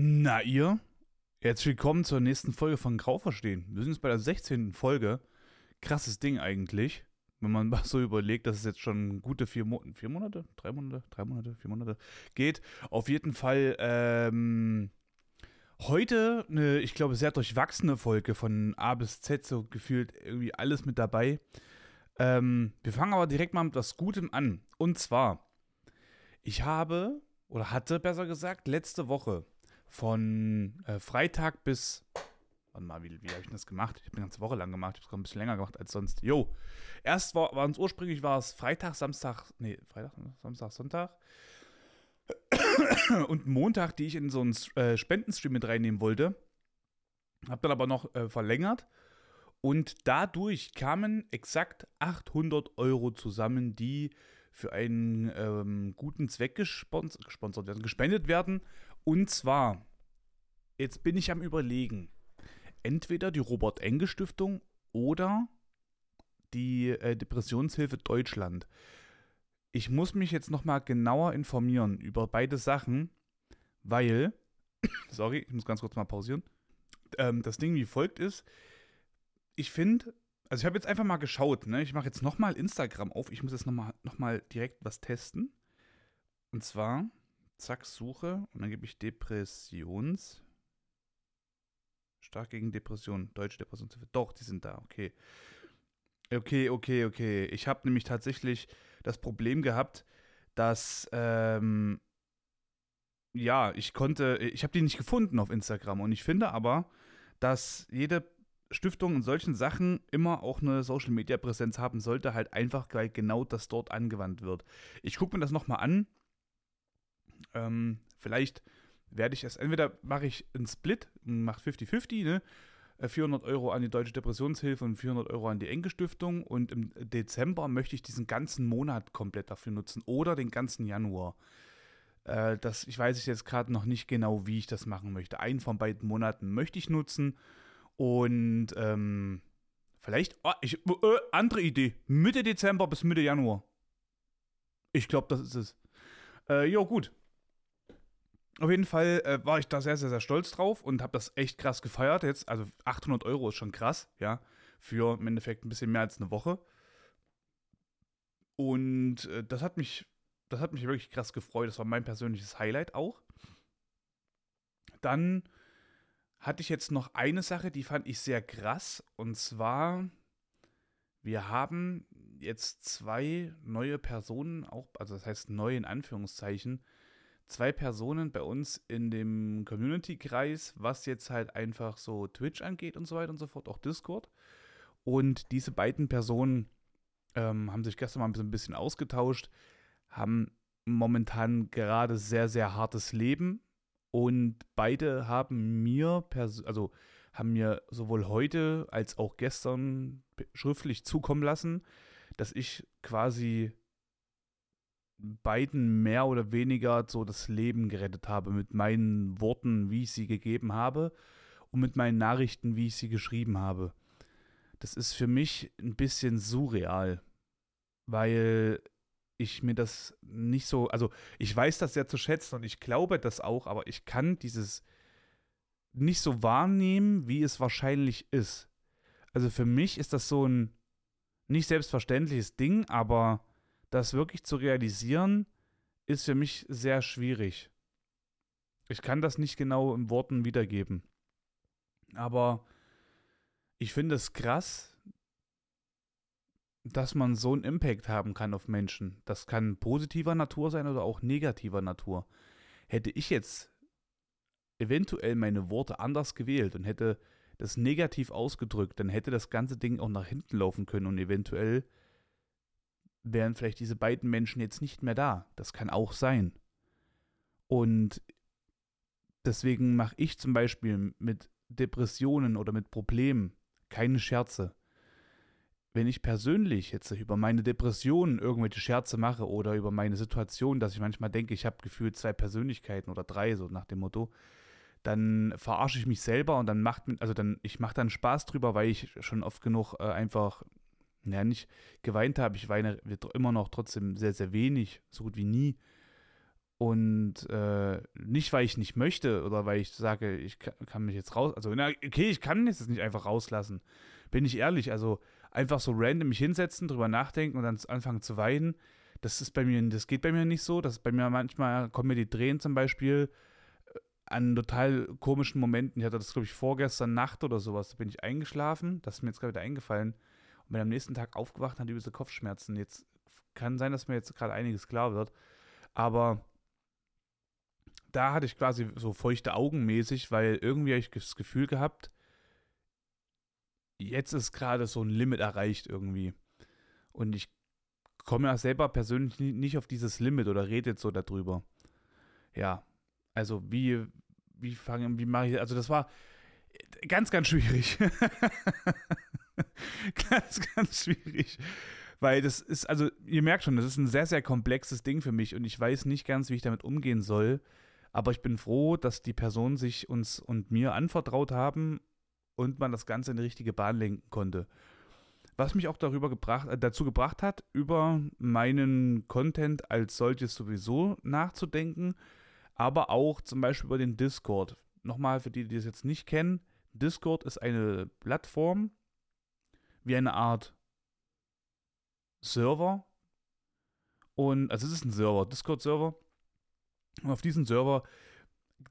Na ihr? Herzlich willkommen zur nächsten Folge von Grau verstehen. Wir sind jetzt bei der 16. Folge. Krasses Ding eigentlich, wenn man mal so überlegt, dass es jetzt schon gute vier, Mo vier Monate, drei Monate, drei Monate, vier Monate geht. Auf jeden Fall ähm, heute eine, ich glaube, sehr durchwachsene Folge von A bis Z, so gefühlt irgendwie alles mit dabei. Ähm, wir fangen aber direkt mal mit was Gutem an. Und zwar, ich habe, oder hatte besser gesagt, letzte Woche von äh, Freitag bis. Warte mal, wie, wie habe ich das gemacht? Ich habe eine ganze Woche lang gemacht. Ich habe es ein bisschen länger gemacht als sonst. Jo. Erst war, war uns ursprünglich war es Freitag, Samstag, nee, Freitag, Samstag, Sonntag. Und Montag, die ich in so einen äh, Spendenstream mit reinnehmen wollte. Habe dann aber noch äh, verlängert. Und dadurch kamen exakt 800 Euro zusammen, die für einen ähm, guten Zweck gesponsert, gesponsert werden, gespendet werden. Und zwar, jetzt bin ich am Überlegen, entweder die Robert Enge Stiftung oder die äh, Depressionshilfe Deutschland. Ich muss mich jetzt nochmal genauer informieren über beide Sachen, weil, sorry, ich muss ganz kurz mal pausieren. Ähm, das Ding wie folgt ist, ich finde, also ich habe jetzt einfach mal geschaut, ne? Ich mache jetzt nochmal Instagram auf. Ich muss jetzt nochmal noch mal direkt was testen. Und zwar zack, Suche und dann gebe ich Depressions. Stark gegen Depression, deutsche Depressionshilfe. Doch, die sind da, okay. Okay, okay, okay. Ich habe nämlich tatsächlich das Problem gehabt, dass, ähm, ja, ich konnte, ich habe die nicht gefunden auf Instagram und ich finde aber, dass jede Stiftung in solchen Sachen immer auch eine Social Media Präsenz haben sollte, halt einfach, weil genau das dort angewandt wird. Ich gucke mir das nochmal an ähm, vielleicht werde ich es, entweder mache ich einen Split, mache 50-50, ne? 400 äh, Euro an die Deutsche Depressionshilfe und 400 Euro an die Enke Stiftung. Und im Dezember möchte ich diesen ganzen Monat komplett dafür nutzen oder den ganzen Januar. Äh, das, ich weiß jetzt gerade noch nicht genau, wie ich das machen möchte. Einen von beiden Monaten möchte ich nutzen und ähm, vielleicht, oh, ich, äh, andere Idee, Mitte Dezember bis Mitte Januar. Ich glaube, das ist es. Äh, jo, gut. Auf jeden Fall äh, war ich da sehr, sehr, sehr stolz drauf und habe das echt krass gefeiert jetzt. Also 800 Euro ist schon krass, ja, für im Endeffekt ein bisschen mehr als eine Woche. Und äh, das hat mich, das hat mich wirklich krass gefreut. Das war mein persönliches Highlight auch. Dann hatte ich jetzt noch eine Sache, die fand ich sehr krass. Und zwar, wir haben jetzt zwei neue Personen, auch, also das heißt neu in Anführungszeichen, zwei Personen bei uns in dem Community-Kreis, was jetzt halt einfach so Twitch angeht und so weiter und so fort, auch Discord. Und diese beiden Personen ähm, haben sich gestern mal ein bisschen ausgetauscht, haben momentan gerade sehr, sehr hartes Leben und beide haben mir, also haben mir sowohl heute als auch gestern schriftlich zukommen lassen, dass ich quasi beiden mehr oder weniger so das Leben gerettet habe mit meinen Worten, wie ich sie gegeben habe und mit meinen Nachrichten, wie ich sie geschrieben habe. Das ist für mich ein bisschen surreal, weil ich mir das nicht so, also ich weiß das sehr zu schätzen und ich glaube das auch, aber ich kann dieses nicht so wahrnehmen, wie es wahrscheinlich ist. Also für mich ist das so ein nicht selbstverständliches Ding, aber das wirklich zu realisieren, ist für mich sehr schwierig. Ich kann das nicht genau in Worten wiedergeben. Aber ich finde es krass, dass man so einen Impact haben kann auf Menschen. Das kann positiver Natur sein oder auch negativer Natur. Hätte ich jetzt eventuell meine Worte anders gewählt und hätte das negativ ausgedrückt, dann hätte das ganze Ding auch nach hinten laufen können und eventuell wären vielleicht diese beiden Menschen jetzt nicht mehr da. Das kann auch sein. Und deswegen mache ich zum Beispiel mit Depressionen oder mit Problemen keine Scherze. Wenn ich persönlich jetzt über meine Depressionen irgendwelche Scherze mache oder über meine Situation, dass ich manchmal denke, ich habe gefühlt zwei Persönlichkeiten oder drei, so nach dem Motto, dann verarsche ich mich selber und dann macht, also dann, ich mache dann Spaß drüber, weil ich schon oft genug äh, einfach ja, nicht geweint habe. Ich weine immer noch trotzdem sehr, sehr wenig, so gut wie nie. Und äh, nicht, weil ich nicht möchte oder weil ich sage, ich kann, mich jetzt raus. Also, na, okay, ich kann jetzt nicht einfach rauslassen. Bin ich ehrlich. Also, einfach so random mich hinsetzen, drüber nachdenken und dann anfangen zu weinen. Das ist bei mir, das geht bei mir nicht so. Das bei mir manchmal kommen mir die Tränen zum Beispiel äh, an total komischen Momenten. Ich hatte das, glaube ich, vorgestern Nacht oder sowas. Da bin ich eingeschlafen. Das ist mir jetzt gerade wieder eingefallen. Und bin am nächsten Tag aufgewacht und hatte übelste Kopfschmerzen. Jetzt kann sein, dass mir jetzt gerade einiges klar wird. Aber da hatte ich quasi so feuchte Augen mäßig, weil irgendwie habe ich das Gefühl gehabt, jetzt ist gerade so ein Limit erreicht irgendwie. Und ich komme ja selber persönlich nicht auf dieses Limit oder rede jetzt so darüber. Ja, also wie, wie fange, wie mache ich, also das war ganz, ganz schwierig. ganz, ganz schwierig. Weil das ist, also ihr merkt schon, das ist ein sehr, sehr komplexes Ding für mich und ich weiß nicht ganz, wie ich damit umgehen soll. Aber ich bin froh, dass die Personen sich uns und mir anvertraut haben und man das Ganze in die richtige Bahn lenken konnte. Was mich auch darüber gebracht, äh, dazu gebracht hat, über meinen Content als solches sowieso nachzudenken, aber auch zum Beispiel über den Discord. Nochmal für die, die das jetzt nicht kennen, Discord ist eine Plattform wie eine Art Server. Und, also es ist ein Server, Discord-Server. Und auf diesem Server,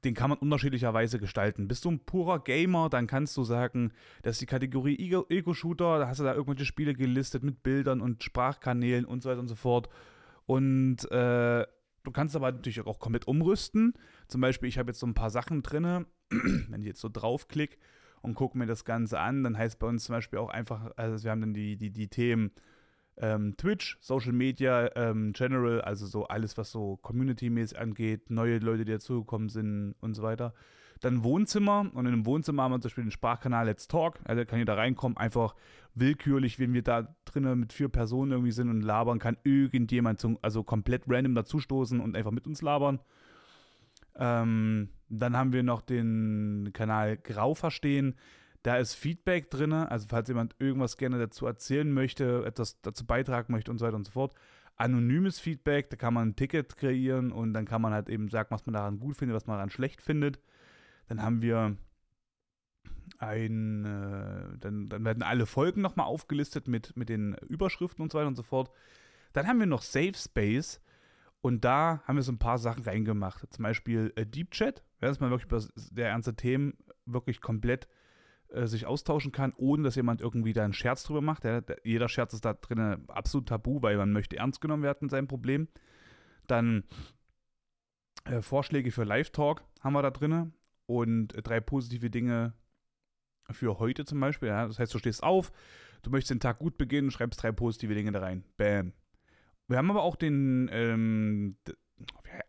den kann man unterschiedlicherweise gestalten. Bist du ein purer Gamer, dann kannst du sagen, das ist die Kategorie Ego-Shooter, da hast du da irgendwelche Spiele gelistet mit Bildern und Sprachkanälen und so weiter und so fort. Und äh, du kannst aber natürlich auch komplett umrüsten. Zum Beispiel, ich habe jetzt so ein paar Sachen drin, wenn ich jetzt so draufklicke und gucke mir das Ganze an, dann heißt bei uns zum Beispiel auch einfach, also wir haben dann die, die, die Themen ähm, Twitch, Social Media, ähm, General, also so alles, was so Community-mäßig angeht, neue Leute, die dazugekommen sind und so weiter. Dann Wohnzimmer und in dem Wohnzimmer haben wir zum Beispiel den Sprachkanal Let's Talk. Also kann jeder reinkommen, einfach willkürlich, wenn wir da drinnen mit vier Personen irgendwie sind und labern, kann irgendjemand zum, also komplett random dazustoßen und einfach mit uns labern. Ähm, dann haben wir noch den Kanal Grau verstehen. Da ist Feedback drin, also falls jemand irgendwas gerne dazu erzählen möchte, etwas dazu beitragen möchte und so weiter und so fort. Anonymes Feedback, da kann man ein Ticket kreieren und dann kann man halt eben sagen, was man daran gut findet, was man daran schlecht findet. Dann haben wir ein, äh, dann, dann werden alle Folgen nochmal aufgelistet mit, mit den Überschriften und so weiter und so fort. Dann haben wir noch Safe Space und da haben wir so ein paar Sachen reingemacht. Zum Beispiel äh, Deep Chat, ja, dass man wirklich über sehr ernste Themen wirklich komplett äh, sich austauschen kann, ohne dass jemand irgendwie da einen Scherz drüber macht. Ja, der, jeder Scherz ist da drin absolut tabu, weil man möchte ernst genommen werden mit seinem Problem. Dann äh, Vorschläge für Live-Talk haben wir da drin und äh, drei positive Dinge für heute zum Beispiel. Ja. Das heißt, du stehst auf, du möchtest den Tag gut beginnen, schreibst drei positive Dinge da rein. Bam. Wir haben aber auch den, ähm,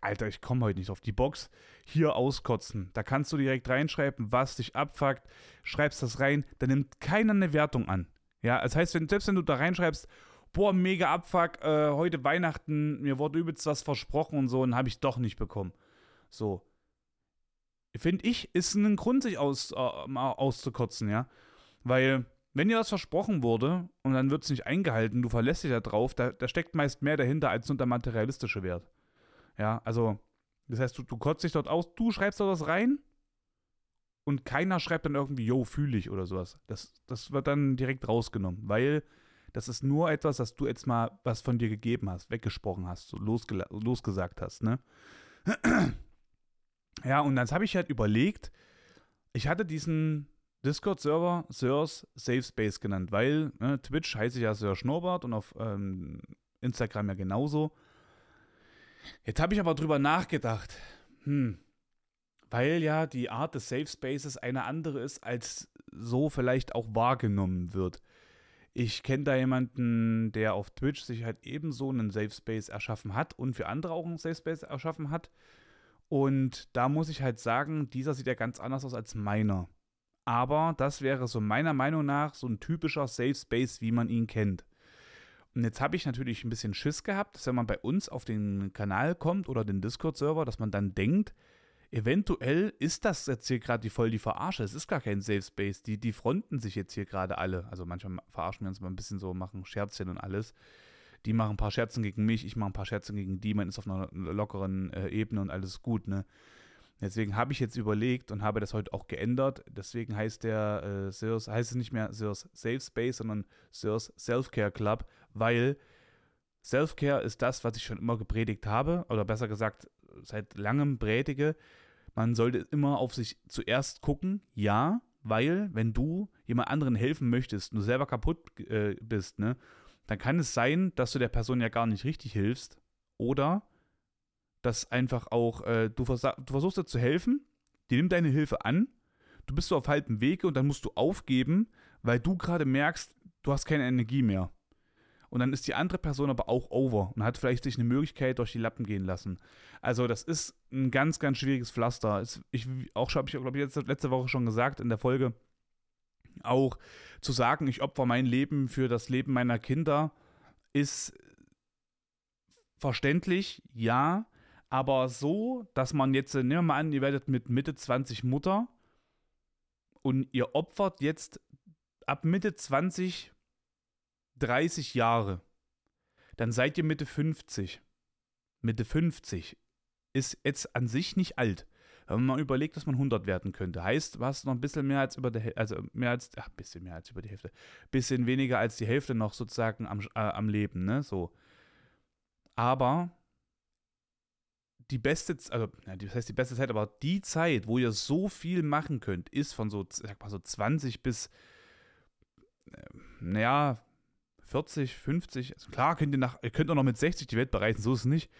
Alter, ich komme heute nicht auf die Box. Hier auskotzen. Da kannst du direkt reinschreiben, was dich abfuckt. Schreibst das rein, da nimmt keiner eine Wertung an. Ja, das heißt, wenn, selbst wenn du da reinschreibst, boah, mega Abfuck, äh, heute Weihnachten, mir wurde übelst was versprochen und so, und habe ich doch nicht bekommen. So. Finde ich, ist ein Grund, sich aus, äh, auszukotzen, ja. Weil, wenn dir das versprochen wurde und dann wird es nicht eingehalten, du verlässt dich da drauf, da, da steckt meist mehr dahinter als nur der materialistische Wert. Ja, also, das heißt, du, du kotzt dich dort aus, du schreibst dort was rein und keiner schreibt dann irgendwie, yo, fühle ich oder sowas. Das, das wird dann direkt rausgenommen, weil das ist nur etwas, dass du jetzt mal was von dir gegeben hast, weggesprochen hast, so losge losgesagt hast, ne? Ja, und dann habe ich halt überlegt, ich hatte diesen Discord-Server Sirs Safe Space genannt, weil ne, Twitch heiße ich ja Sir Schnurrbart und auf ähm, Instagram ja genauso. Jetzt habe ich aber drüber nachgedacht. Hm. Weil ja die Art des Safe Spaces eine andere ist, als so vielleicht auch wahrgenommen wird. Ich kenne da jemanden, der auf Twitch sich halt ebenso einen Safe Space erschaffen hat und für andere auch einen Safe Space erschaffen hat. Und da muss ich halt sagen, dieser sieht ja ganz anders aus als meiner. Aber das wäre so meiner Meinung nach so ein typischer Safe Space, wie man ihn kennt. Und jetzt habe ich natürlich ein bisschen Schiss gehabt, dass wenn man bei uns auf den Kanal kommt oder den Discord-Server, dass man dann denkt, eventuell ist das jetzt hier gerade die voll die Verarsche. Es ist gar kein Safe Space. Die, die fronten sich jetzt hier gerade alle. Also manchmal verarschen wir uns mal ein bisschen so, machen Scherzchen und alles. die machen ein paar Scherzen gegen mich, ich mache ein paar Scherzen gegen die, man ist auf einer lockeren äh, Ebene und alles gut, ne? Deswegen habe ich jetzt überlegt und habe das heute auch geändert. Deswegen heißt der äh, Sirs, heißt es nicht mehr Sirs Safe Space, sondern Sirs Self-Care Club, weil Self-Care ist das, was ich schon immer gepredigt habe, oder besser gesagt, seit langem predige. Man sollte immer auf sich zuerst gucken, ja, weil wenn du jemand anderen helfen möchtest und du selber kaputt äh, bist, ne, dann kann es sein, dass du der Person ja gar nicht richtig hilfst oder dass einfach auch äh, du, vers du versuchst dir zu helfen, die nimmt deine Hilfe an, du bist so auf halbem Wege und dann musst du aufgeben, weil du gerade merkst, du hast keine Energie mehr. Und dann ist die andere Person aber auch over und hat vielleicht sich eine Möglichkeit durch die Lappen gehen lassen. Also das ist ein ganz, ganz schwieriges Pflaster. Ich auch habe ich glaube ich letzte Woche schon gesagt in der Folge auch zu sagen, ich opfer mein Leben für das Leben meiner Kinder ist verständlich, ja, aber so, dass man jetzt, nehmen wir mal an, ihr werdet mit Mitte 20 Mutter und ihr opfert jetzt ab Mitte 20 30 Jahre, dann seid ihr Mitte 50. Mitte 50 ist jetzt an sich nicht alt. Wenn man überlegt, dass man 100 werden könnte, heißt, du hast noch ein bisschen mehr als über die Hälfte, also mehr als, ach, bisschen mehr als über die Hälfte, bisschen weniger als die Hälfte noch sozusagen am, äh, am Leben, ne, so. Aber die beste, also, das heißt die beste Zeit, aber die Zeit, wo ihr so viel machen könnt, ist von so, sag mal so 20 bis, äh, naja, 40, 50. Also klar, könnt ihr, nach, ihr könnt auch noch mit 60 die Welt bereisen, so ist es nicht.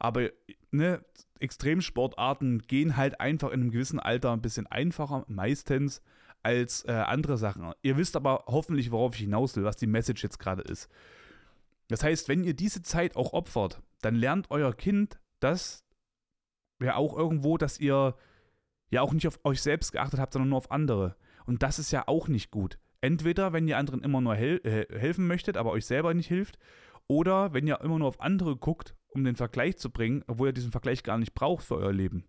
Aber ne, Extremsportarten gehen halt einfach in einem gewissen Alter ein bisschen einfacher, meistens, als äh, andere Sachen. Ihr wisst aber hoffentlich, worauf ich hinaus will, was die Message jetzt gerade ist. Das heißt, wenn ihr diese Zeit auch opfert, dann lernt euer Kind das ja auch irgendwo, dass ihr ja auch nicht auf euch selbst geachtet habt, sondern nur auf andere. Und das ist ja auch nicht gut. Entweder, wenn ihr anderen immer nur hel äh, helfen möchtet, aber euch selber nicht hilft, oder wenn ihr immer nur auf andere guckt, um den Vergleich zu bringen, obwohl ihr diesen Vergleich gar nicht braucht für euer Leben.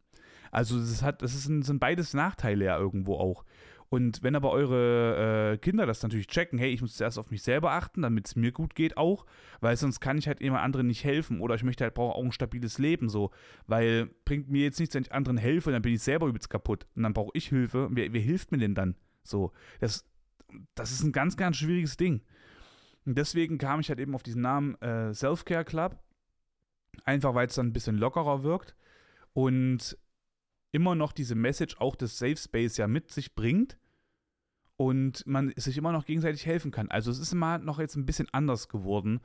Also das, hat, das ist, sind beides Nachteile ja irgendwo auch. Und wenn aber eure äh, Kinder das natürlich checken, hey, ich muss zuerst auf mich selber achten, damit es mir gut geht auch, weil sonst kann ich halt jemand anderen nicht helfen oder ich möchte halt brauche auch ein stabiles Leben so, weil bringt mir jetzt nichts, wenn ich anderen helfe, dann bin ich selber übelst kaputt und dann brauche ich Hilfe. Wer, wer hilft mir denn dann? So, das das ist ein ganz, ganz schwieriges Ding. Und deswegen kam ich halt eben auf diesen Namen äh, Self-Care Club. Einfach weil es dann ein bisschen lockerer wirkt und immer noch diese Message auch des Safe Space ja mit sich bringt und man sich immer noch gegenseitig helfen kann. Also es ist immer noch jetzt ein bisschen anders geworden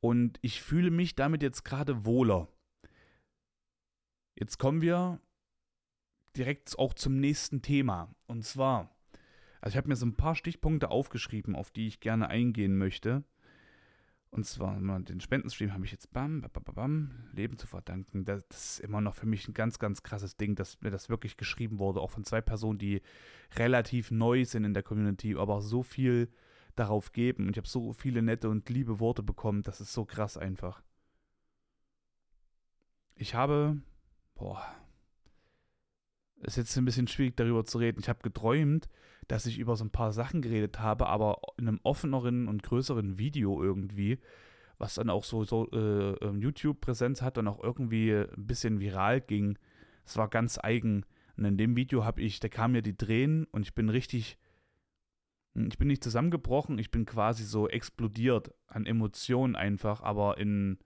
und ich fühle mich damit jetzt gerade wohler. Jetzt kommen wir direkt auch zum nächsten Thema und zwar also ich habe mir so ein paar Stichpunkte aufgeschrieben, auf die ich gerne eingehen möchte. Und zwar den Spendenstream habe ich jetzt bam, bam, bam, bam, Leben zu verdanken. Das, ist immer noch für mich ein ganz, ganz krasses Ding, dass mir das wirklich geschrieben wurde, auch von zwei Personen, die relativ neu sind in der Community, aber so viel darauf geben. Und ich habe so viele nette und liebe Worte bekommen, das ist so krass einfach. Ich habe, boah, ist jetzt ein bisschen schwierig darüber zu reden. Ich habe geträumt, dass ich über so ein paar Sachen geredet habe, aber in einem offeneren und größeren Video irgendwie, was dann auch so, so äh, ähm, YouTube-Präsenz hat und auch irgendwie ein bisschen viral ging. Es war ganz eigen. Und in dem Video habe ich, da kamen mir die Tränen und ich bin richtig, ich bin nicht zusammengebrochen, ich bin quasi so explodiert an Emotionen einfach, aber in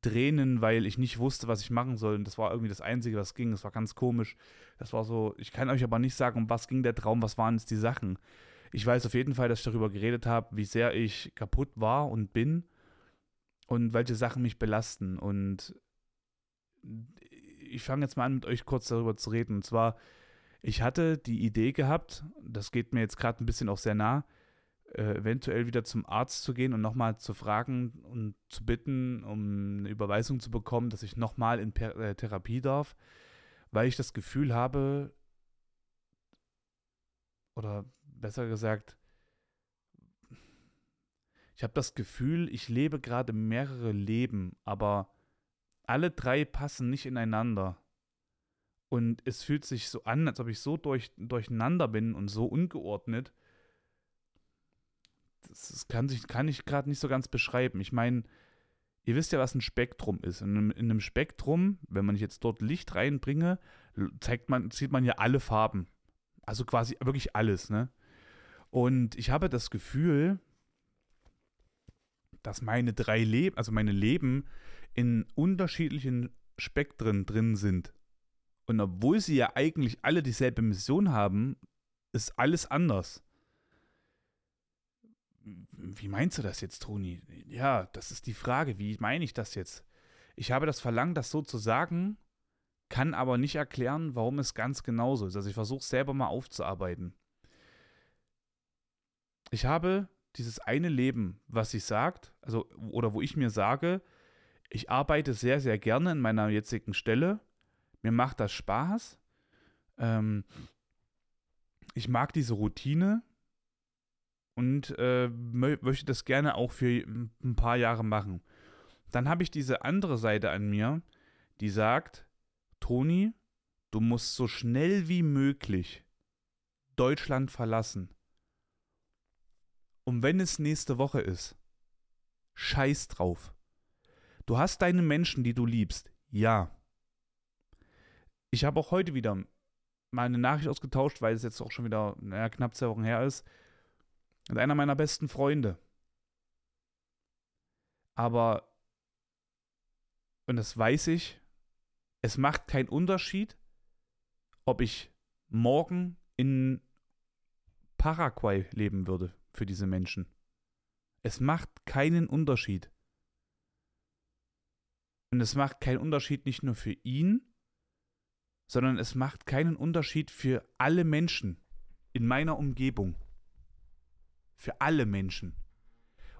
Tränen, weil ich nicht wusste, was ich machen soll. Und das war irgendwie das Einzige, was ging. Das war ganz komisch. Das war so, ich kann euch aber nicht sagen, um was ging der Traum, was waren jetzt die Sachen. Ich weiß auf jeden Fall, dass ich darüber geredet habe, wie sehr ich kaputt war und bin und welche Sachen mich belasten. Und ich fange jetzt mal an, mit euch kurz darüber zu reden. Und zwar, ich hatte die Idee gehabt, das geht mir jetzt gerade ein bisschen auch sehr nah, äh, eventuell wieder zum Arzt zu gehen und nochmal zu fragen und zu bitten, um eine Überweisung zu bekommen, dass ich nochmal in per äh, Therapie darf, weil ich das Gefühl habe, oder besser gesagt, ich habe das Gefühl, ich lebe gerade mehrere Leben, aber alle drei passen nicht ineinander. Und es fühlt sich so an, als ob ich so durch, durcheinander bin und so ungeordnet, das kann, sich, kann ich gerade nicht so ganz beschreiben. Ich meine, ihr wisst ja, was ein Spektrum ist. In einem, in einem, Spektrum, wenn man jetzt dort Licht reinbringe, zeigt man, sieht man ja alle Farben. Also quasi wirklich alles, ne? Und ich habe das Gefühl, dass meine drei Leben, also meine Leben in unterschiedlichen Spektren drin sind. Und obwohl sie ja eigentlich alle dieselbe Mission haben, ist alles anders. Wie meinst du das jetzt, Toni? Ja, das ist die Frage. Wie meine ich das jetzt? Ich habe das Verlangen, das so zu sagen, kann aber nicht erklären, warum es ganz genauso ist. Also ich versuche es selber mal aufzuarbeiten. Ich habe dieses eine Leben, was sich sagt, also oder wo ich mir sage, ich arbeite sehr, sehr gerne in meiner jetzigen Stelle. Mir macht das Spaß. Ähm, ich mag diese Routine und äh, möchte das gerne auch für ein paar Jahre machen. Dann habe ich diese andere Seite an mir, die sagt, Toni, du musst so schnell wie möglich Deutschland verlassen. Und wenn es nächste Woche ist, scheiß drauf. Du hast deine Menschen, die du liebst. Ja. Ich habe auch heute wieder meine Nachricht ausgetauscht, weil es jetzt auch schon wieder naja, knapp zwei Wochen her ist, mit einer meiner besten Freunde. Aber, und das weiß ich, es macht keinen Unterschied, ob ich morgen in Paraguay leben würde für diese Menschen. Es macht keinen Unterschied. Und es macht keinen Unterschied nicht nur für ihn, sondern es macht keinen Unterschied für alle Menschen in meiner Umgebung. Für alle Menschen.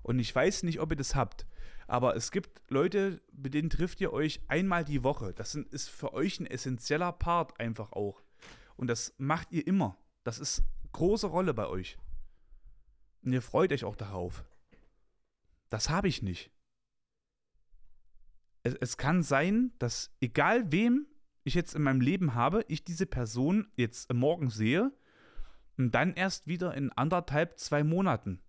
Und ich weiß nicht, ob ihr das habt, aber es gibt Leute, mit denen trifft ihr euch einmal die Woche. Das ist für euch ein essentieller Part einfach auch. Und das macht ihr immer. Das ist große Rolle bei euch. Und ihr freut euch auch darauf. Das habe ich nicht. Es, es kann sein, dass egal wem ich jetzt in meinem Leben habe, ich diese Person jetzt morgen sehe und dann erst wieder in anderthalb, zwei Monaten.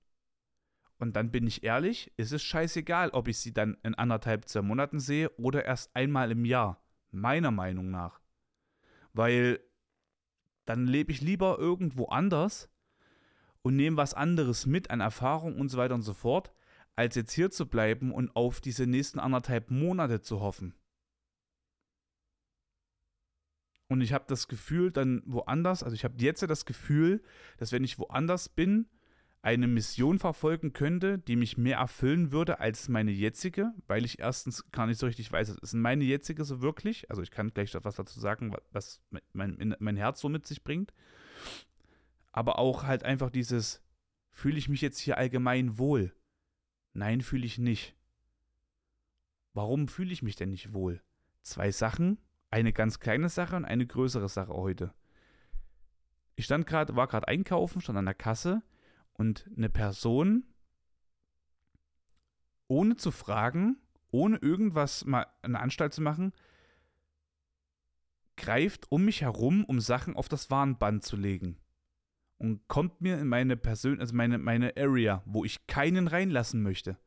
Und dann bin ich ehrlich, ist es scheißegal, ob ich sie dann in anderthalb, zwei Monaten sehe oder erst einmal im Jahr. Meiner Meinung nach. Weil dann lebe ich lieber irgendwo anders und nehme was anderes mit an Erfahrung und so weiter und so fort, als jetzt hier zu bleiben und auf diese nächsten anderthalb Monate zu hoffen. Und ich habe das Gefühl, dann woanders, also ich habe jetzt das Gefühl, dass wenn ich woanders bin, eine Mission verfolgen könnte, die mich mehr erfüllen würde als meine jetzige, weil ich erstens gar nicht so richtig weiß, ist meine jetzige so wirklich? Also ich kann gleich was dazu sagen, was mein, mein Herz so mit sich bringt. Aber auch halt einfach dieses, fühle ich mich jetzt hier allgemein wohl? Nein, fühle ich nicht. Warum fühle ich mich denn nicht wohl? Zwei Sachen, eine ganz kleine Sache und eine größere Sache heute. Ich stand gerade, war gerade einkaufen, stand an der Kasse und eine Person, ohne zu fragen, ohne irgendwas mal eine Anstalt zu machen, greift um mich herum, um Sachen auf das Warnband zu legen. Und kommt mir in meine Persön also meine, meine Area, wo ich keinen reinlassen möchte.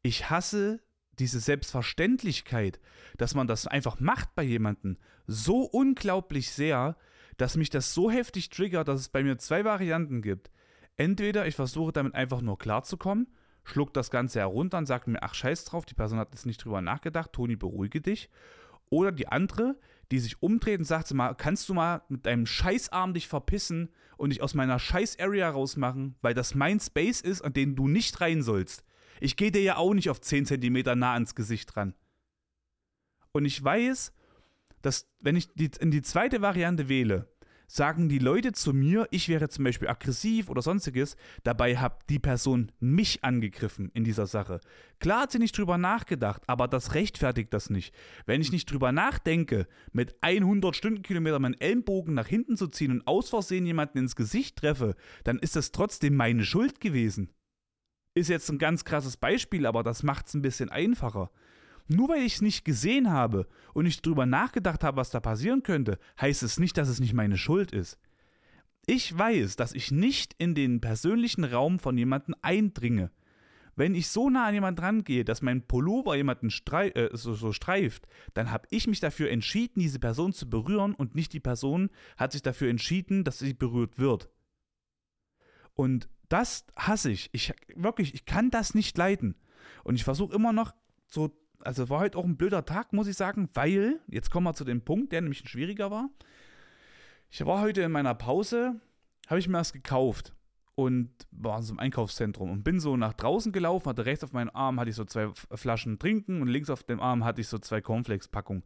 Ich hasse diese Selbstverständlichkeit, dass man das einfach macht bei jemandem, so unglaublich sehr, dass mich das so heftig triggert, dass es bei mir zwei Varianten gibt. Entweder ich versuche damit einfach nur klarzukommen, schluck das Ganze herunter und sage mir, ach scheiß drauf, die Person hat jetzt nicht drüber nachgedacht, Toni, beruhige dich. Oder die andere, die sich umdreht und sagt, mal, kannst du mal mit deinem Scheißarm dich verpissen und dich aus meiner Scheiß-Area rausmachen, weil das mein Space ist, an den du nicht rein sollst. Ich gehe dir ja auch nicht auf 10 cm nah ans Gesicht ran. Und ich weiß, dass, wenn ich die, in die zweite Variante wähle, sagen die Leute zu mir, ich wäre zum Beispiel aggressiv oder sonstiges, dabei hat die Person mich angegriffen in dieser Sache. Klar hat sie nicht drüber nachgedacht, aber das rechtfertigt das nicht. Wenn ich nicht drüber nachdenke, mit 100 Stundenkilometer meinen Ellenbogen nach hinten zu ziehen und aus Versehen jemanden ins Gesicht treffe, dann ist das trotzdem meine Schuld gewesen. Ist jetzt ein ganz krasses Beispiel, aber das macht es ein bisschen einfacher. Nur weil ich es nicht gesehen habe und nicht drüber nachgedacht habe, was da passieren könnte, heißt es nicht, dass es nicht meine Schuld ist. Ich weiß, dass ich nicht in den persönlichen Raum von jemandem eindringe. Wenn ich so nah an jemanden rangehe, dass mein Pullover jemanden strei äh, so, so streift, dann habe ich mich dafür entschieden, diese Person zu berühren und nicht die Person hat sich dafür entschieden, dass sie berührt wird. Und das hasse ich. Ich wirklich, ich kann das nicht leiden. Und ich versuche immer noch so, also war heute auch ein blöder Tag, muss ich sagen, weil, jetzt kommen wir zu dem Punkt, der nämlich ein schwieriger war. Ich war heute in meiner Pause, habe ich mir was gekauft und war in so einem Einkaufszentrum und bin so nach draußen gelaufen, hatte rechts auf meinem Arm hatte ich so zwei Flaschen trinken und links auf dem Arm hatte ich so zwei Cornflakes-Packungen.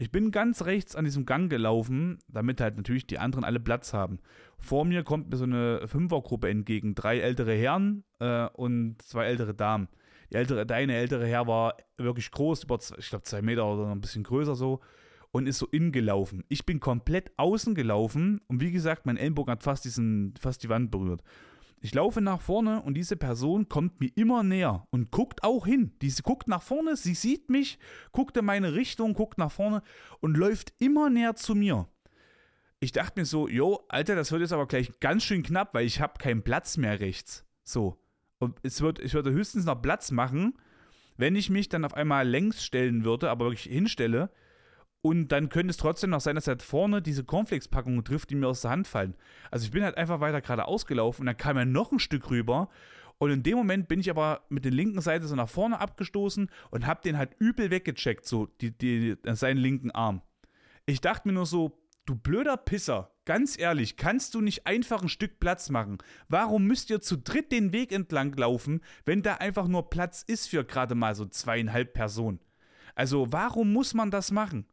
Ich bin ganz rechts an diesem Gang gelaufen, damit halt natürlich die anderen alle Platz haben. Vor mir kommt mir so eine Fünfergruppe entgegen, drei ältere Herren äh, und zwei ältere Damen. Die ältere, der ältere Herr war wirklich groß, über, ich glaube, zwei Meter oder ein bisschen größer so und ist so innen gelaufen. Ich bin komplett außen gelaufen und wie gesagt, mein Ellenbogen hat fast, diesen, fast die Wand berührt. Ich laufe nach vorne und diese Person kommt mir immer näher und guckt auch hin. Diese guckt nach vorne, sie sieht mich, guckt in meine Richtung, guckt nach vorne und läuft immer näher zu mir. Ich dachte mir so, jo, Alter, das wird jetzt aber gleich ganz schön knapp, weil ich habe keinen Platz mehr rechts. So. Und es wird, ich würde höchstens noch Platz machen, wenn ich mich dann auf einmal längs stellen würde, aber wirklich hinstelle und dann könnte es trotzdem noch sein, dass halt vorne diese Cornflakes-Packungen trifft, die mir aus der Hand fallen. Also ich bin halt einfach weiter geradeaus gelaufen und dann kam er noch ein Stück rüber. Und in dem Moment bin ich aber mit der linken Seite so nach vorne abgestoßen und hab den halt übel weggecheckt, so die, die, seinen linken Arm. Ich dachte mir nur so, du blöder Pisser, ganz ehrlich, kannst du nicht einfach ein Stück Platz machen? Warum müsst ihr zu dritt den Weg entlang laufen, wenn da einfach nur Platz ist für gerade mal so zweieinhalb Personen? Also warum muss man das machen?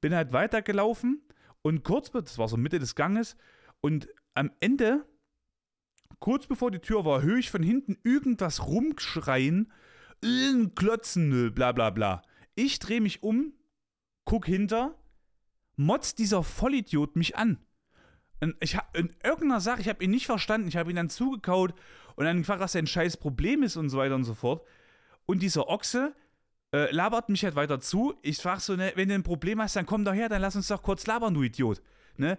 Bin halt weitergelaufen und kurz, das war so Mitte des Ganges, und am Ende, kurz bevor die Tür war, höre ich von hinten irgendwas rumschreien, klotzen, bla bla bla. Ich drehe mich um, guck hinter, motzt dieser Vollidiot mich an. Und ich hab, in irgendeiner Sache, ich habe ihn nicht verstanden, ich habe ihn dann zugekaut und dann gefragt, was sein scheiß Problem ist und so weiter und so fort. Und dieser Ochse äh, labert mich halt weiter zu. Ich frage so, ne, wenn du ein Problem hast, dann komm doch her, dann lass uns doch kurz labern, du Idiot. Ne?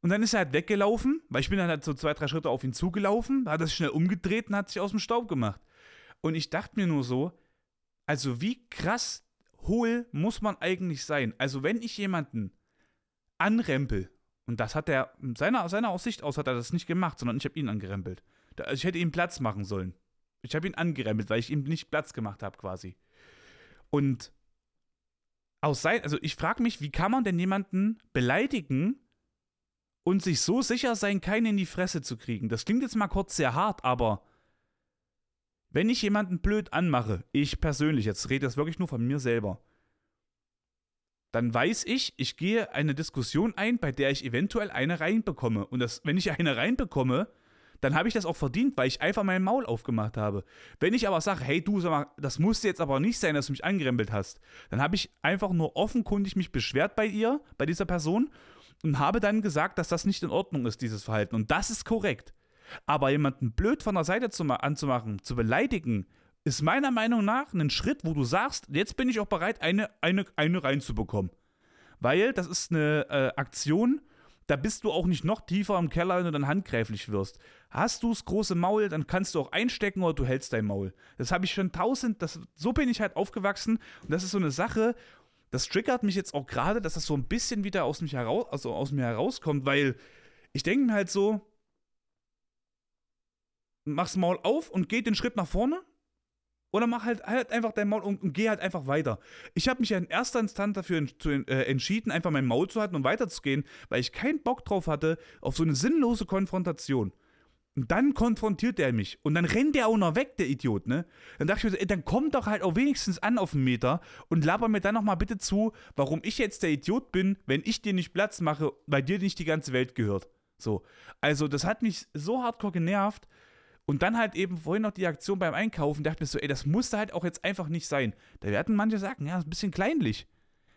Und dann ist er halt weggelaufen, weil ich bin dann halt so zwei, drei Schritte auf ihn zugelaufen, hat das schnell umgedreht und hat sich aus dem Staub gemacht. Und ich dachte mir nur so, also wie krass hohl muss man eigentlich sein? Also wenn ich jemanden anrempel, und das hat er, seiner, seiner Aussicht aus hat er das nicht gemacht, sondern ich habe ihn angerempelt. Also ich hätte ihm Platz machen sollen. Ich habe ihn angerempelt, weil ich ihm nicht Platz gemacht habe quasi. Und aus sein, also ich frage mich, wie kann man denn jemanden beleidigen und sich so sicher sein, keinen in die Fresse zu kriegen? Das klingt jetzt mal kurz sehr hart, aber wenn ich jemanden blöd anmache, ich persönlich, jetzt rede das wirklich nur von mir selber, dann weiß ich, ich gehe eine Diskussion ein, bei der ich eventuell eine reinbekomme. Und das, wenn ich eine reinbekomme, dann habe ich das auch verdient, weil ich einfach mein Maul aufgemacht habe. Wenn ich aber sage, hey du, sag mal, das musste jetzt aber nicht sein, dass du mich angerempelt hast, dann habe ich einfach nur offenkundig mich beschwert bei ihr, bei dieser Person und habe dann gesagt, dass das nicht in Ordnung ist, dieses Verhalten. Und das ist korrekt. Aber jemanden blöd von der Seite zu, anzumachen, zu beleidigen, ist meiner Meinung nach ein Schritt, wo du sagst, jetzt bin ich auch bereit, eine, eine, eine reinzubekommen. Weil das ist eine äh, Aktion, da bist du auch nicht noch tiefer im Keller, wenn du dann handgreiflich wirst. Hast du das große Maul, dann kannst du auch einstecken oder du hältst dein Maul. Das habe ich schon tausend, das, so bin ich halt aufgewachsen und das ist so eine Sache, das triggert mich jetzt auch gerade, dass das so ein bisschen wieder aus, mich heraus, also aus mir herauskommt, weil ich denke mir halt so, mach's Maul auf und geh den Schritt nach vorne oder mach halt, halt einfach dein Maul und, und geh halt einfach weiter. Ich habe mich ja in erster Instanz dafür en, zu, äh, entschieden, einfach mein Maul zu halten und weiterzugehen, weil ich keinen Bock drauf hatte auf so eine sinnlose Konfrontation. Und dann konfrontiert er mich. Und dann rennt der auch noch weg, der Idiot, ne? Dann dachte ich mir, ey, dann komm doch halt auch wenigstens an auf den Meter und laber mir dann nochmal bitte zu, warum ich jetzt der Idiot bin, wenn ich dir nicht Platz mache, weil dir nicht die ganze Welt gehört. So. Also, das hat mich so hardcore genervt. Und dann halt eben vorhin noch die Aktion beim Einkaufen, dachte mir so, ey, das musste halt auch jetzt einfach nicht sein. Da werden manche sagen, ja, ist ein bisschen kleinlich.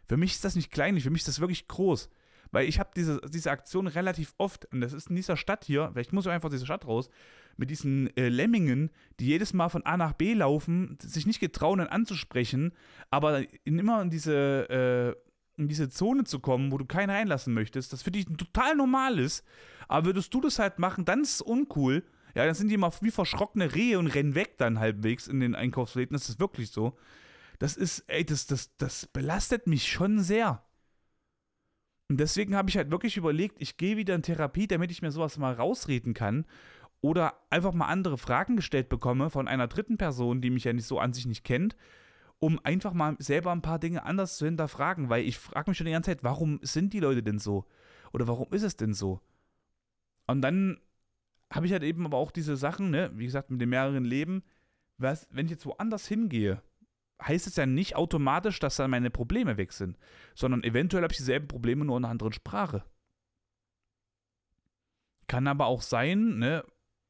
Für mich ist das nicht kleinlich, für mich ist das wirklich groß. Weil ich habe diese, diese Aktion relativ oft, und das ist in dieser Stadt hier, vielleicht muss ich einfach aus dieser Stadt raus, mit diesen äh, Lemmingen, die jedes Mal von A nach B laufen, sich nicht getrauen, dann anzusprechen, aber immer in diese, in diese Zone zu kommen, wo du keinen reinlassen möchtest, das für dich total normal ist, aber würdest du das halt machen, dann ist es uncool. Ja, dann sind die mal wie verschrockene Rehe und rennen weg dann halbwegs in den Einkaufsläden. Das ist wirklich so. Das ist, ey, das, das, das belastet mich schon sehr. Und deswegen habe ich halt wirklich überlegt, ich gehe wieder in Therapie, damit ich mir sowas mal rausreden kann. Oder einfach mal andere Fragen gestellt bekomme von einer dritten Person, die mich ja nicht so an sich nicht kennt, um einfach mal selber ein paar Dinge anders zu hinterfragen. Weil ich frage mich schon die ganze Zeit, warum sind die Leute denn so? Oder warum ist es denn so? Und dann habe ich halt eben aber auch diese Sachen, ne, wie gesagt, mit den mehreren Leben, was, wenn ich jetzt woanders hingehe, heißt es ja nicht automatisch, dass dann meine Probleme weg sind, sondern eventuell habe ich dieselben Probleme nur in einer anderen Sprache. Kann aber auch sein, ne,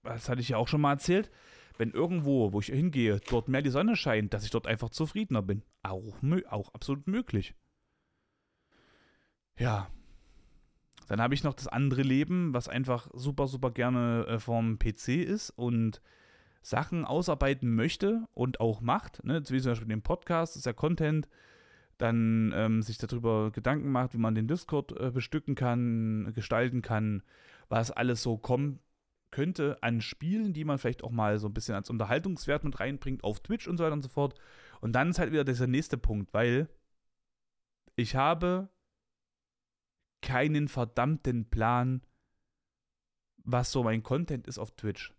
das hatte ich ja auch schon mal erzählt, wenn irgendwo, wo ich hingehe, dort mehr die Sonne scheint, dass ich dort einfach zufriedener bin. Auch, auch absolut möglich. Ja. Dann habe ich noch das andere Leben, was einfach super, super gerne äh, vom PC ist und Sachen ausarbeiten möchte und auch macht, ne, wie zum Beispiel den Podcast, das ist ja Content, dann ähm, sich darüber Gedanken macht, wie man den Discord äh, bestücken kann, gestalten kann, was alles so kommen könnte an Spielen, die man vielleicht auch mal so ein bisschen als Unterhaltungswert mit reinbringt auf Twitch und so weiter und so fort. Und dann ist halt wieder dieser nächste Punkt, weil ich habe keinen verdammten Plan, was so mein Content ist auf Twitch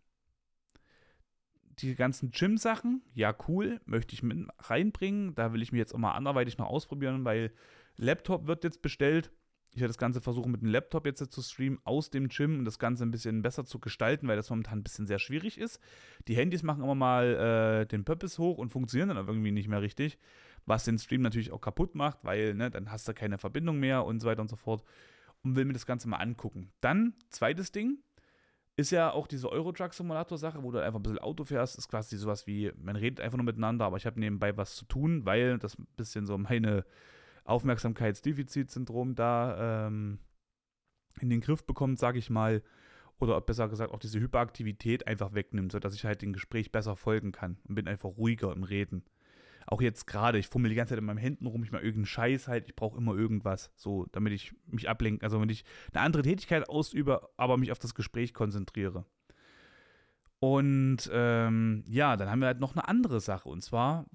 die ganzen Gym-Sachen, ja, cool, möchte ich mit reinbringen. Da will ich mich jetzt auch mal anderweitig noch ausprobieren, weil Laptop wird jetzt bestellt. Ich werde das Ganze versuchen, mit dem Laptop jetzt zu streamen aus dem Gym und das Ganze ein bisschen besser zu gestalten, weil das momentan ein bisschen sehr schwierig ist. Die Handys machen immer mal äh, den Purpose hoch und funktionieren dann irgendwie nicht mehr richtig, was den Stream natürlich auch kaputt macht, weil ne, dann hast du keine Verbindung mehr und so weiter und so fort. Und will mir das Ganze mal angucken. Dann, zweites Ding, ist ja auch diese Eurotruck-Simulator-Sache, wo du einfach ein bisschen Auto fährst, ist quasi sowas wie, man redet einfach nur miteinander, aber ich habe nebenbei was zu tun, weil das ein bisschen so meine Aufmerksamkeitsdefizitsyndrom da ähm, in den Griff bekommt, sage ich mal. Oder besser gesagt auch diese Hyperaktivität einfach wegnimmt, sodass ich halt dem Gespräch besser folgen kann und bin einfach ruhiger im Reden auch jetzt gerade, ich fummel die ganze Zeit in meinen Händen rum, ich mache irgendeinen Scheiß halt, ich brauche immer irgendwas, so, damit ich mich ablenke, also wenn ich eine andere Tätigkeit ausübe, aber mich auf das Gespräch konzentriere. Und ähm, ja, dann haben wir halt noch eine andere Sache und zwar,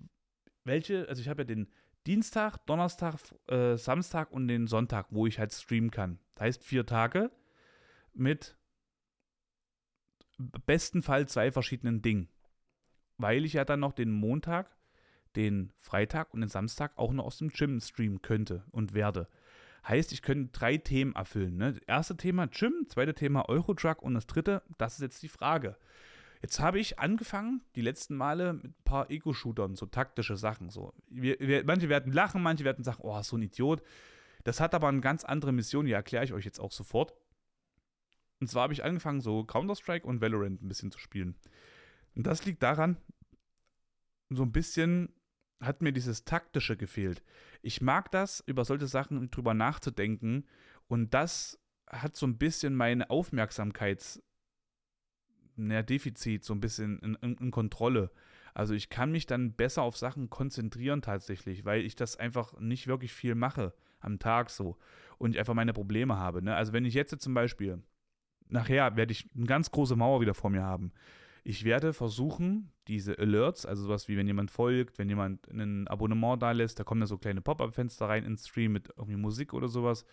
welche, also ich habe ja den Dienstag, Donnerstag, äh, Samstag und den Sonntag, wo ich halt streamen kann. Das heißt vier Tage mit besten Fall zwei verschiedenen Dingen. Weil ich ja dann noch den Montag den Freitag und den Samstag auch noch aus dem Gym streamen könnte und werde. Heißt, ich könnte drei Themen erfüllen. Ne? Das erste Thema Gym, zweite Thema Eurotruck und das dritte, das ist jetzt die Frage. Jetzt habe ich angefangen, die letzten Male mit ein paar Ego-Shootern, so taktische Sachen. So. Wir, wir, manche werden lachen, manche werden sagen, oh, so ein Idiot. Das hat aber eine ganz andere Mission, die erkläre ich euch jetzt auch sofort. Und zwar habe ich angefangen, so Counter-Strike und Valorant ein bisschen zu spielen. Und das liegt daran, so ein bisschen hat mir dieses Taktische gefehlt. Ich mag das, über solche Sachen drüber nachzudenken und das hat so ein bisschen meine Aufmerksamkeitsdefizit ne, so ein bisschen in, in, in, Kontrolle. Also ich kann mich dann besser auf Sachen konzentrieren tatsächlich, weil ich das einfach nicht wirklich viel mache am Tag so und ich einfach meine Probleme habe. Ne? Also wenn ich jetzt zum Beispiel, nachher werde ich eine ganz große Mauer wieder vor mir haben. Ich werde versuchen, diese Alerts, also sowas wie wenn jemand folgt, wenn jemand ein Abonnement da lässt, da kommen da so kleine Pop-up-Fenster rein ins Stream mit irgendwie Musik oder sowas.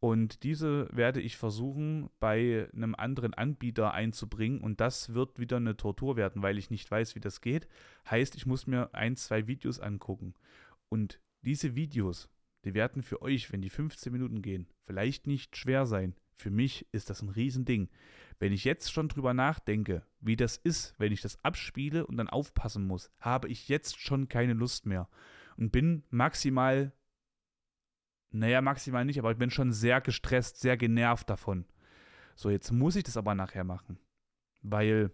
Und diese werde ich versuchen, bei einem anderen Anbieter einzubringen. Und das wird wieder eine Tortur werden, weil ich nicht weiß, wie das geht. Heißt, ich muss mir ein, zwei Videos angucken. Und diese Videos, die werden für euch, wenn die 15 Minuten gehen, vielleicht nicht schwer sein. Für mich ist das ein Riesending. Wenn ich jetzt schon drüber nachdenke, wie das ist, wenn ich das abspiele und dann aufpassen muss, habe ich jetzt schon keine Lust mehr und bin maximal, naja, maximal nicht, aber ich bin schon sehr gestresst, sehr genervt davon. So, jetzt muss ich das aber nachher machen, weil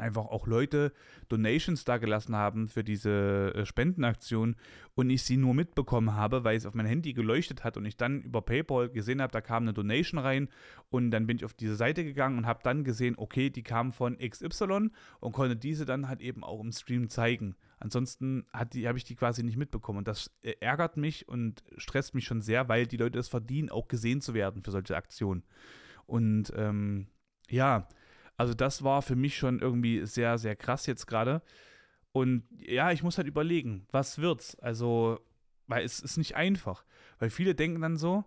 einfach auch Leute Donations da gelassen haben für diese äh, Spendenaktion und ich sie nur mitbekommen habe, weil es auf mein Handy geleuchtet hat und ich dann über PayPal gesehen habe, da kam eine Donation rein und dann bin ich auf diese Seite gegangen und habe dann gesehen, okay, die kam von XY und konnte diese dann halt eben auch im Stream zeigen. Ansonsten habe ich die quasi nicht mitbekommen und das äh, ärgert mich und stresst mich schon sehr, weil die Leute es verdienen, auch gesehen zu werden für solche Aktionen. Und ähm, ja, also das war für mich schon irgendwie sehr, sehr krass jetzt gerade. Und ja, ich muss halt überlegen, was wird's? Also, weil es ist nicht einfach. Weil viele denken dann so,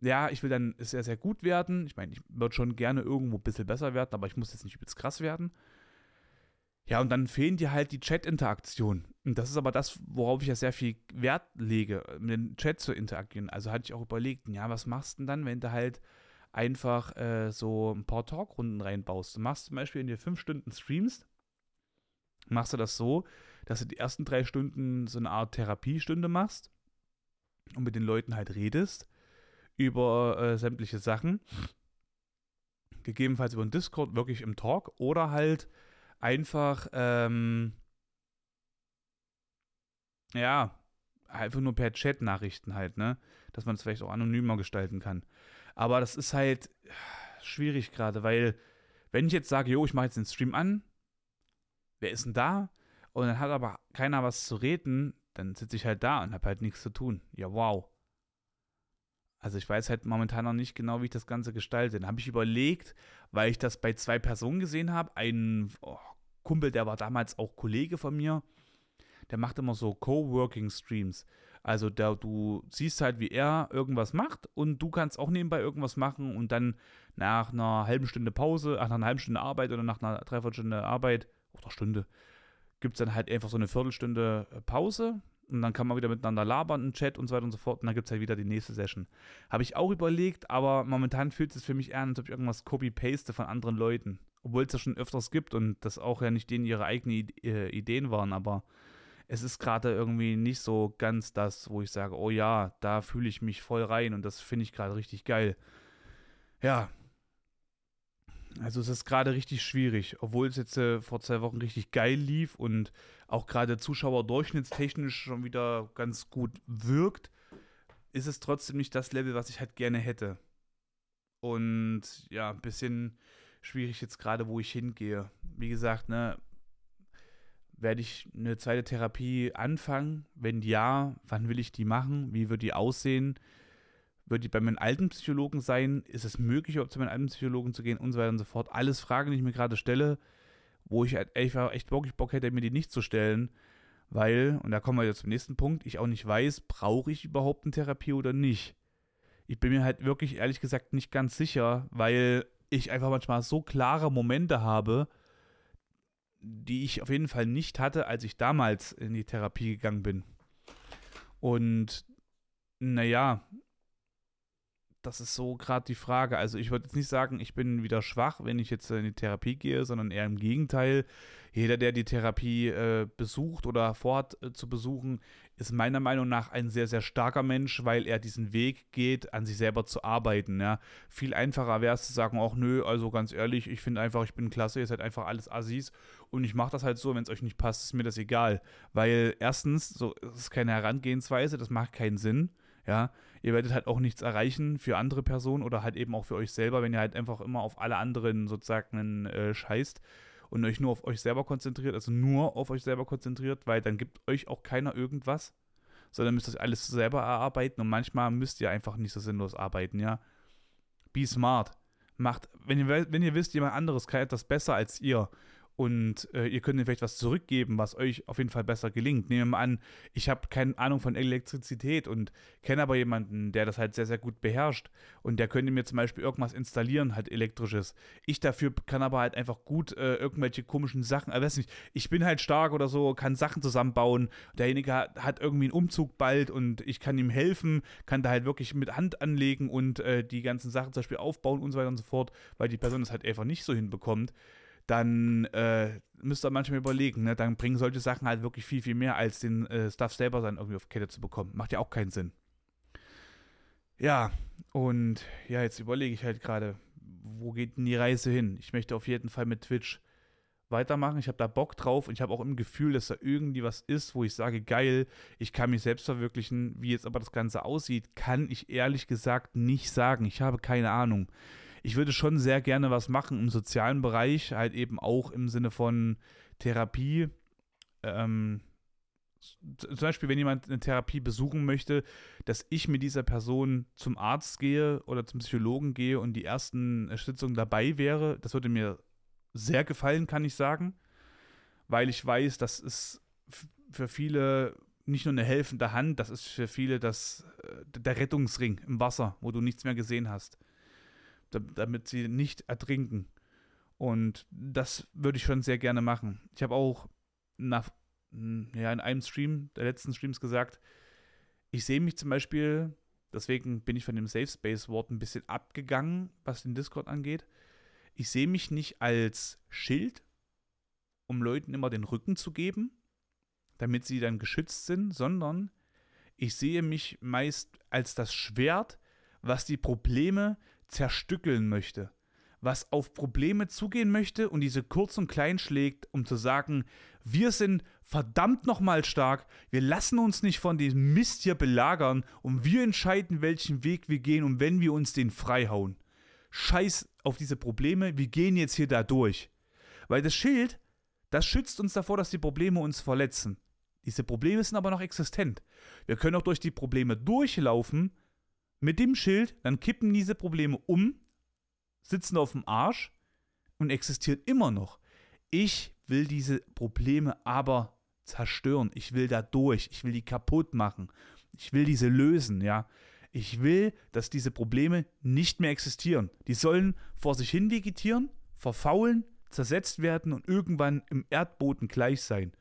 ja, ich will dann sehr, sehr gut werden. Ich meine, ich würde schon gerne irgendwo ein bisschen besser werden, aber ich muss jetzt nicht übelst krass werden. Ja, und dann fehlen dir halt die Chat-Interaktion. Und das ist aber das, worauf ich ja sehr viel Wert lege, mit dem Chat zu interagieren. Also hatte ich auch überlegt, ja, was machst du denn dann, wenn du halt einfach äh, so ein paar Talkrunden reinbaust. Du machst zum Beispiel in dir fünf Stunden Streams, machst du das so, dass du die ersten drei Stunden so eine Art Therapiestunde machst und mit den Leuten halt redest über äh, sämtliche Sachen. Gegebenenfalls über den Discord, wirklich im Talk oder halt einfach, ähm, ja, einfach nur per Chat-Nachrichten halt, ne? Dass man es vielleicht auch anonymer gestalten kann. Aber das ist halt schwierig gerade, weil wenn ich jetzt sage, jo, ich mache jetzt den Stream an, wer ist denn da? Und dann hat aber keiner was zu reden, dann sitze ich halt da und habe halt nichts zu tun. Ja, wow. Also ich weiß halt momentan noch nicht genau, wie ich das Ganze gestalte. Dann habe ich überlegt, weil ich das bei zwei Personen gesehen habe. Ein oh, Kumpel, der war damals auch Kollege von mir, der macht immer so Coworking-Streams. Also da, du siehst halt, wie er irgendwas macht und du kannst auch nebenbei irgendwas machen und dann nach einer halben Stunde Pause, nach einer halben Stunde Arbeit oder nach einer Dreiviertelstunde Arbeit oder Stunde gibt es dann halt einfach so eine Viertelstunde äh, Pause und dann kann man wieder miteinander labern im Chat und so weiter und so fort und dann gibt es halt wieder die nächste Session. Habe ich auch überlegt, aber momentan fühlt es für mich eher an, als ob ich irgendwas copy-paste von anderen Leuten. Obwohl es ja schon öfters gibt und das auch ja nicht denen ihre eigenen äh, Ideen waren, aber es ist gerade irgendwie nicht so ganz das, wo ich sage, oh ja, da fühle ich mich voll rein und das finde ich gerade richtig geil. Ja. Also es ist gerade richtig schwierig, obwohl es jetzt äh, vor zwei Wochen richtig geil lief und auch gerade Zuschauer durchschnittstechnisch schon wieder ganz gut wirkt, ist es trotzdem nicht das Level, was ich halt gerne hätte. Und ja, ein bisschen schwierig jetzt gerade, wo ich hingehe. Wie gesagt, ne, werde ich eine zweite Therapie anfangen? Wenn ja, wann will ich die machen? Wie wird die aussehen? Wird die bei meinem alten Psychologen sein? Ist es möglich, überhaupt zu meinem alten Psychologen zu gehen und so weiter und so fort? Alles Fragen, die ich mir gerade stelle, wo ich halt einfach echt wirklich Bock hätte, mir die nicht zu stellen, weil, und da kommen wir jetzt zum nächsten Punkt, ich auch nicht weiß, brauche ich überhaupt eine Therapie oder nicht. Ich bin mir halt wirklich ehrlich gesagt nicht ganz sicher, weil ich einfach manchmal so klare Momente habe, die ich auf jeden Fall nicht hatte, als ich damals in die Therapie gegangen bin. Und naja, das ist so gerade die Frage. Also ich würde jetzt nicht sagen, ich bin wieder schwach, wenn ich jetzt in die Therapie gehe, sondern eher im Gegenteil. Jeder, der die Therapie äh, besucht oder vorhat äh, zu besuchen, ist meiner Meinung nach ein sehr, sehr starker Mensch, weil er diesen Weg geht, an sich selber zu arbeiten. Ja. Viel einfacher wäre es zu sagen, ach nö, also ganz ehrlich, ich finde einfach, ich bin klasse, ihr seid einfach alles Assis und ich mache das halt so, wenn es euch nicht passt, ist mir das egal. Weil erstens, so ist keine Herangehensweise, das macht keinen Sinn. Ja, ihr werdet halt auch nichts erreichen für andere Personen oder halt eben auch für euch selber, wenn ihr halt einfach immer auf alle anderen sozusagen äh, scheißt und euch nur auf euch selber konzentriert, also nur auf euch selber konzentriert, weil dann gibt euch auch keiner irgendwas, sondern müsst ihr alles selber erarbeiten und manchmal müsst ihr einfach nicht so sinnlos arbeiten, ja. Be smart. Macht, wenn ihr, wenn ihr wisst, jemand anderes kann etwas besser als ihr und äh, ihr könnt ihm vielleicht was zurückgeben, was euch auf jeden Fall besser gelingt. Nehmen wir mal an, ich habe keine Ahnung von Elektrizität und kenne aber jemanden, der das halt sehr, sehr gut beherrscht und der könnte mir zum Beispiel irgendwas installieren, halt elektrisches. Ich dafür kann aber halt einfach gut äh, irgendwelche komischen Sachen, also weiß nicht, ich bin halt stark oder so, kann Sachen zusammenbauen. Derjenige hat, hat irgendwie einen Umzug bald und ich kann ihm helfen, kann da halt wirklich mit Hand anlegen und äh, die ganzen Sachen zum Beispiel aufbauen und so weiter und so fort, weil die Person das halt einfach nicht so hinbekommt dann äh, müsst ihr manchmal überlegen, ne? dann bringen solche Sachen halt wirklich viel, viel mehr, als den äh, Stuff selber dann irgendwie auf Kette zu bekommen. Macht ja auch keinen Sinn. Ja, und ja, jetzt überlege ich halt gerade, wo geht denn die Reise hin? Ich möchte auf jeden Fall mit Twitch weitermachen. Ich habe da Bock drauf und ich habe auch im Gefühl, dass da irgendwie was ist, wo ich sage, geil, ich kann mich selbst verwirklichen. Wie jetzt aber das Ganze aussieht, kann ich ehrlich gesagt nicht sagen. Ich habe keine Ahnung. Ich würde schon sehr gerne was machen im sozialen Bereich, halt eben auch im Sinne von Therapie. Ähm, zum Beispiel, wenn jemand eine Therapie besuchen möchte, dass ich mit dieser Person zum Arzt gehe oder zum Psychologen gehe und die ersten Sitzungen dabei wäre, das würde mir sehr gefallen, kann ich sagen, weil ich weiß, das ist für viele nicht nur eine helfende Hand, das ist für viele das, äh, der Rettungsring im Wasser, wo du nichts mehr gesehen hast, damit sie nicht ertrinken. Und das würde ich schon sehr gerne machen. Ich habe auch nach, hm, ja, in einem Stream, der letzten Streams gesagt, ich sehe mich zum Beispiel, deswegen bin ich von dem Safe Space Wort ein bisschen abgegangen, was den Discord angeht ich sehe mich nicht als Schild, um Leuten immer den Rücken zu geben, damit sie dann geschützt sind, sondern ich sehe mich meist als das Schwert, was die Probleme zerstückeln möchte, was auf Probleme zugehen möchte und diese kurz und klein schlägt, um zu sagen, wir sind verdammt nochmal stark, wir lassen uns nicht von diesem Mist hier belagern und wir entscheiden, welchen Weg wir gehen und wenn wir uns den freihauen scheiß auf diese Probleme, wir gehen jetzt hier da durch. Weil das Schild, das schützt uns davor, dass die Probleme uns verletzen. Diese Probleme sind aber noch existent. Wir können auch durch die Probleme durchlaufen mit dem Schild, dann kippen diese Probleme um, sitzen auf dem Arsch und existieren immer noch. Ich will diese Probleme aber zerstören. Ich will da durch. Ich will die kaputt machen. Ich will diese lösen, ja. Ich will, dass diese Probleme nicht mehr existieren. Die sollen vor sich hin vegetieren, verfaulen, zersetzt werden und irgendwann im Erdboden gleich sein.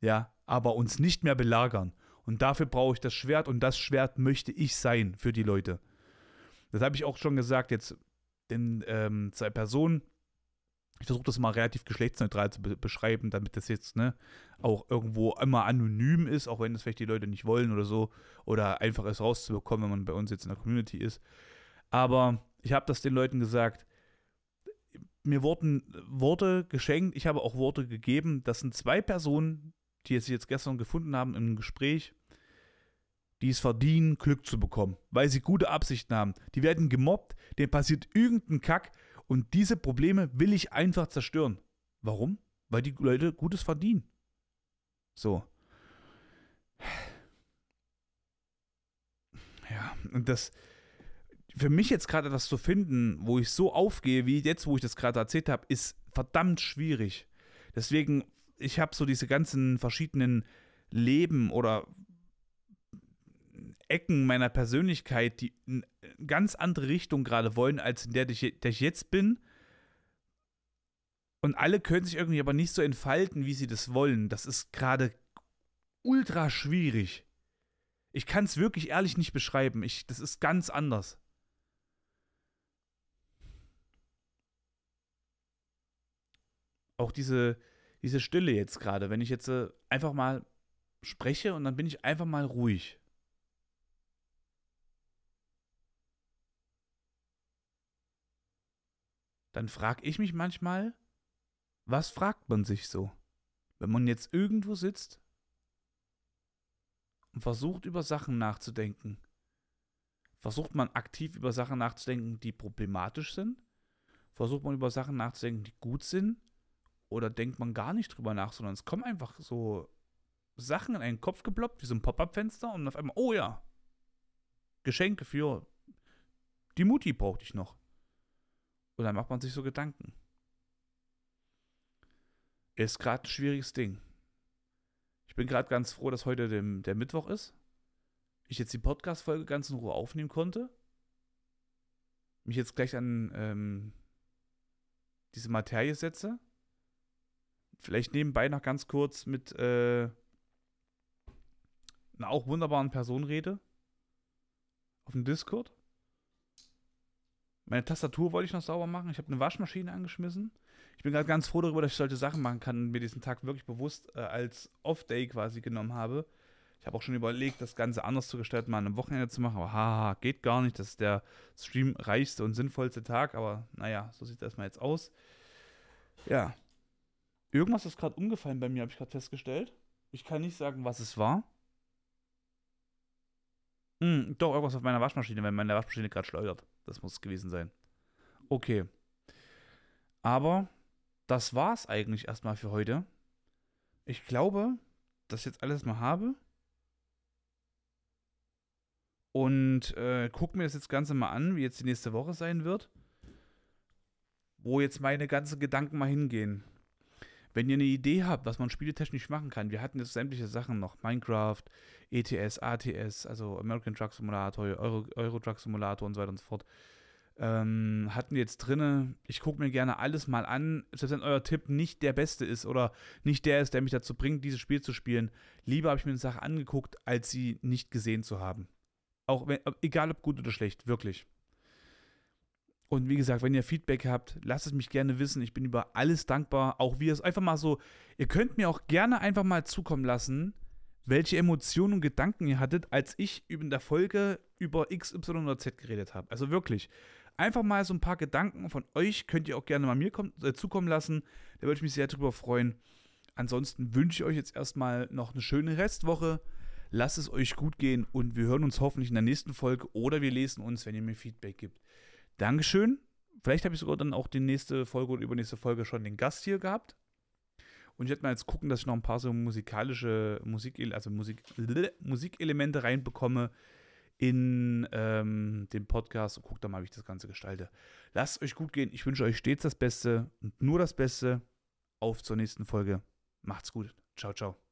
Ja, aber uns nicht mehr belagern. Und dafür brauche ich das Schwert und das Schwert möchte ich sein für die Leute. Das habe ich auch schon gesagt, jetzt den ähm, zwei Personen, ich versuche das mal relativ geschlechtsneutral zu be beschreiben, damit das jetzt ne, auch irgendwo immer anonym ist, auch wenn das vielleicht die Leute nicht wollen oder so, oder einfach es rauszubekommen, wenn man bei uns jetzt in der Community ist. Aber ich habe das den Leuten gesagt, mir wurden Worte geschenkt, ich habe auch Worte gegeben. Das sind zwei Personen, die es jetzt gestern gefunden haben im Gespräch, die es verdienen, Glück zu bekommen, weil sie gute Absichten haben. Die werden gemobbt, denen passiert irgendein Kack und diese Probleme will ich einfach zerstören. Warum? Weil die Leute Gutes verdienen. So. Ja, und das für mich jetzt gerade etwas zu finden, wo ich so aufgehe, wie jetzt, wo ich das gerade erzählt habe, ist verdammt schwierig. Deswegen, ich habe so diese ganzen verschiedenen Leben oder Ecken meiner Persönlichkeit, die in ganz andere Richtung gerade wollen, als in der, der ich jetzt bin. Und alle können sich irgendwie aber nicht so entfalten, wie sie das wollen. Das ist gerade ultra schwierig. Ich kann es wirklich ehrlich nicht beschreiben. Ich, das ist ganz anders. Auch diese, diese Stille jetzt gerade, wenn ich jetzt äh, einfach mal spreche und dann bin ich einfach mal ruhig. dann frage ich mich manchmal, was fragt man sich so, wenn man jetzt irgendwo sitzt und versucht über Sachen nachzudenken? Versucht man aktiv über Sachen nachzudenken, die problematisch sind? Versucht man über Sachen nachzudenken, die gut sind? Oder denkt man gar nicht drüber nach, sondern es kommen einfach so Sachen in einen Kopf geploppt, wie so ein Pop-Up-Fenster und auf einmal, oh ja, Geschenke für die Mutti brauchte ich noch. Und dann macht man sich so Gedanken. Ist gerade ein schwieriges Ding. Ich bin gerade ganz froh, dass heute dem, der Mittwoch ist. Ich jetzt die Podcast-Folge ganz in Ruhe aufnehmen konnte. Mich jetzt gleich an ähm, diese Materie setze. Vielleicht nebenbei noch ganz kurz mit äh, einer auch wunderbaren Person rede. Auf dem Discord. Meine Tastatur wollte ich noch sauber machen. Ich habe eine Waschmaschine angeschmissen. Ich bin gerade ganz froh darüber, dass ich solche Sachen machen kann und mir diesen Tag wirklich bewusst äh, als Off-Day quasi genommen habe. Ich habe auch schon überlegt, das Ganze anders zu gestalten, mal am Wochenende zu machen, aber haha, geht gar nicht. Das ist der streamreichste und sinnvollste Tag, aber naja, so sieht das mal jetzt aus. Ja. Irgendwas ist gerade umgefallen bei mir, habe ich gerade festgestellt. Ich kann nicht sagen, was es war. Hm, doch, irgendwas auf meiner Waschmaschine, weil meine Waschmaschine gerade schleudert. Das muss es gewesen sein. Okay. Aber das war's eigentlich erstmal für heute. Ich glaube, dass ich jetzt alles mal habe. Und äh, guck mir das jetzt Ganze mal an, wie jetzt die nächste Woche sein wird. Wo jetzt meine ganzen Gedanken mal hingehen. Wenn ihr eine Idee habt, was man spieletechnisch machen kann, wir hatten jetzt sämtliche Sachen noch, Minecraft, ETS, ATS, also American Truck Simulator, Euro, Euro Truck Simulator und so weiter und so fort. Ähm, hatten wir jetzt drinne. Ich gucke mir gerne alles mal an, selbst wenn euer Tipp nicht der beste ist oder nicht der ist, der mich dazu bringt, dieses Spiel zu spielen. Lieber habe ich mir eine Sache angeguckt, als sie nicht gesehen zu haben. Auch wenn, egal ob gut oder schlecht, wirklich. Und wie gesagt, wenn ihr Feedback habt, lasst es mich gerne wissen. Ich bin über alles dankbar. Auch wie es einfach mal so, ihr könnt mir auch gerne einfach mal zukommen lassen, welche Emotionen und Gedanken ihr hattet, als ich in der Folge über X, Y oder Z geredet habe. Also wirklich, einfach mal so ein paar Gedanken von euch könnt ihr auch gerne mal mir kommen, äh, zukommen lassen. Da würde ich mich sehr drüber freuen. Ansonsten wünsche ich euch jetzt erstmal noch eine schöne Restwoche. Lasst es euch gut gehen und wir hören uns hoffentlich in der nächsten Folge oder wir lesen uns, wenn ihr mir Feedback gibt. Dankeschön. Vielleicht habe ich sogar dann auch die nächste Folge oder übernächste Folge schon den Gast hier gehabt. Und ich werde mal jetzt gucken, dass ich noch ein paar so musikalische Musik, also Musik, Musikelemente reinbekomme in ähm, den Podcast und gucke dann mal, wie ich das Ganze gestalte. Lasst euch gut gehen. Ich wünsche euch stets das Beste und nur das Beste. Auf zur nächsten Folge. Macht's gut. Ciao, ciao.